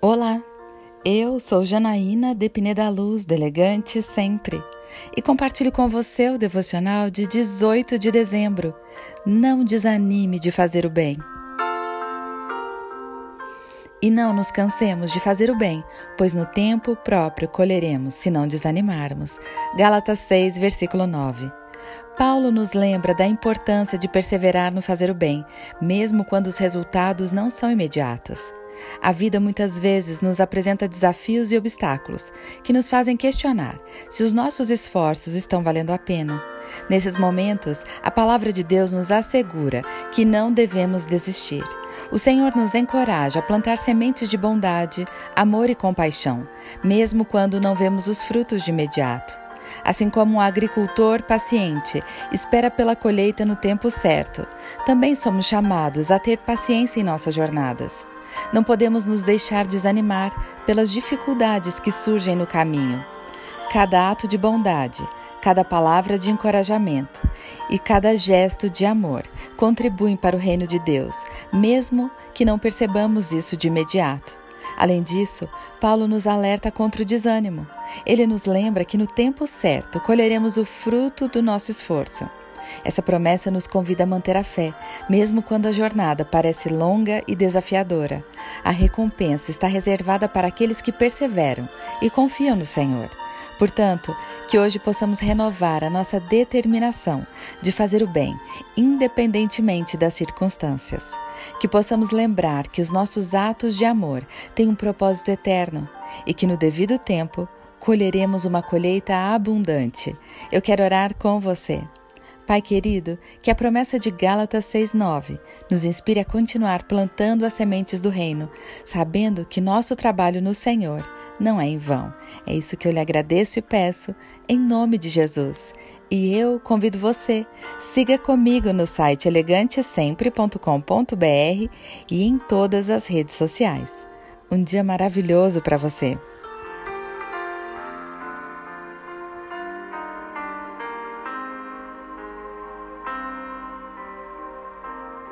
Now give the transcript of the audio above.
Olá, eu sou Janaína de Pineda Luz, do Elegante Sempre, e compartilho com você o devocional de 18 de dezembro. Não desanime de fazer o bem. E não nos cansemos de fazer o bem, pois no tempo próprio colheremos, se não desanimarmos. Gálatas 6, versículo 9. Paulo nos lembra da importância de perseverar no fazer o bem, mesmo quando os resultados não são imediatos. A vida muitas vezes nos apresenta desafios e obstáculos que nos fazem questionar se os nossos esforços estão valendo a pena. Nesses momentos, a palavra de Deus nos assegura que não devemos desistir. O Senhor nos encoraja a plantar sementes de bondade, amor e compaixão, mesmo quando não vemos os frutos de imediato. Assim como um agricultor paciente espera pela colheita no tempo certo, também somos chamados a ter paciência em nossas jornadas. Não podemos nos deixar desanimar pelas dificuldades que surgem no caminho. Cada ato de bondade, cada palavra de encorajamento e cada gesto de amor contribuem para o reino de Deus, mesmo que não percebamos isso de imediato. Além disso, Paulo nos alerta contra o desânimo. Ele nos lembra que no tempo certo colheremos o fruto do nosso esforço. Essa promessa nos convida a manter a fé, mesmo quando a jornada parece longa e desafiadora. A recompensa está reservada para aqueles que perseveram e confiam no Senhor. Portanto, que hoje possamos renovar a nossa determinação de fazer o bem, independentemente das circunstâncias. Que possamos lembrar que os nossos atos de amor têm um propósito eterno e que no devido tempo colheremos uma colheita abundante. Eu quero orar com você. Pai querido, que a promessa de Gálatas 6,9 nos inspire a continuar plantando as sementes do reino, sabendo que nosso trabalho no Senhor não é em vão. É isso que eu lhe agradeço e peço, em nome de Jesus. E eu convido você, siga comigo no site elegantesempre.com.br e em todas as redes sociais. Um dia maravilhoso para você!